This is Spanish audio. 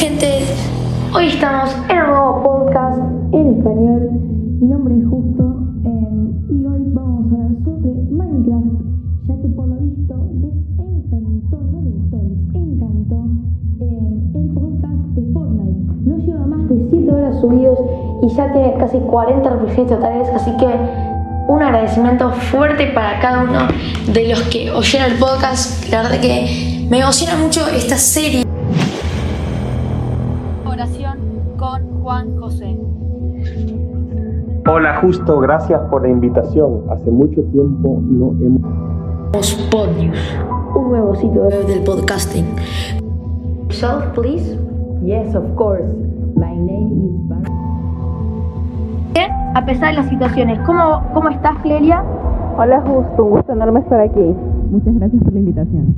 gente? Hoy estamos en un nuevo podcast en español. Mi nombre es Justo eh, y hoy vamos a hablar sobre Minecraft, ya que por lo visto les encantó, no les gustó, les encantó eh, el podcast de Fortnite. No lleva más de 7 horas subidos y ya tiene casi 40 reproducciones totales, así que un agradecimiento fuerte para cada uno de los que oyeron el podcast. La verdad que me emociona mucho esta serie. Con Juan José. Hola, justo, gracias por la invitación. Hace mucho tiempo no hemos... Podnews, un nuevo sitio web del podcasting. Yourself, please. Yes, of course. My name is Bar A pesar de las situaciones, ¿cómo, cómo estás, Clelia? Hola, Justo. Un gusto enorme estar aquí. Muchas gracias por la invitación.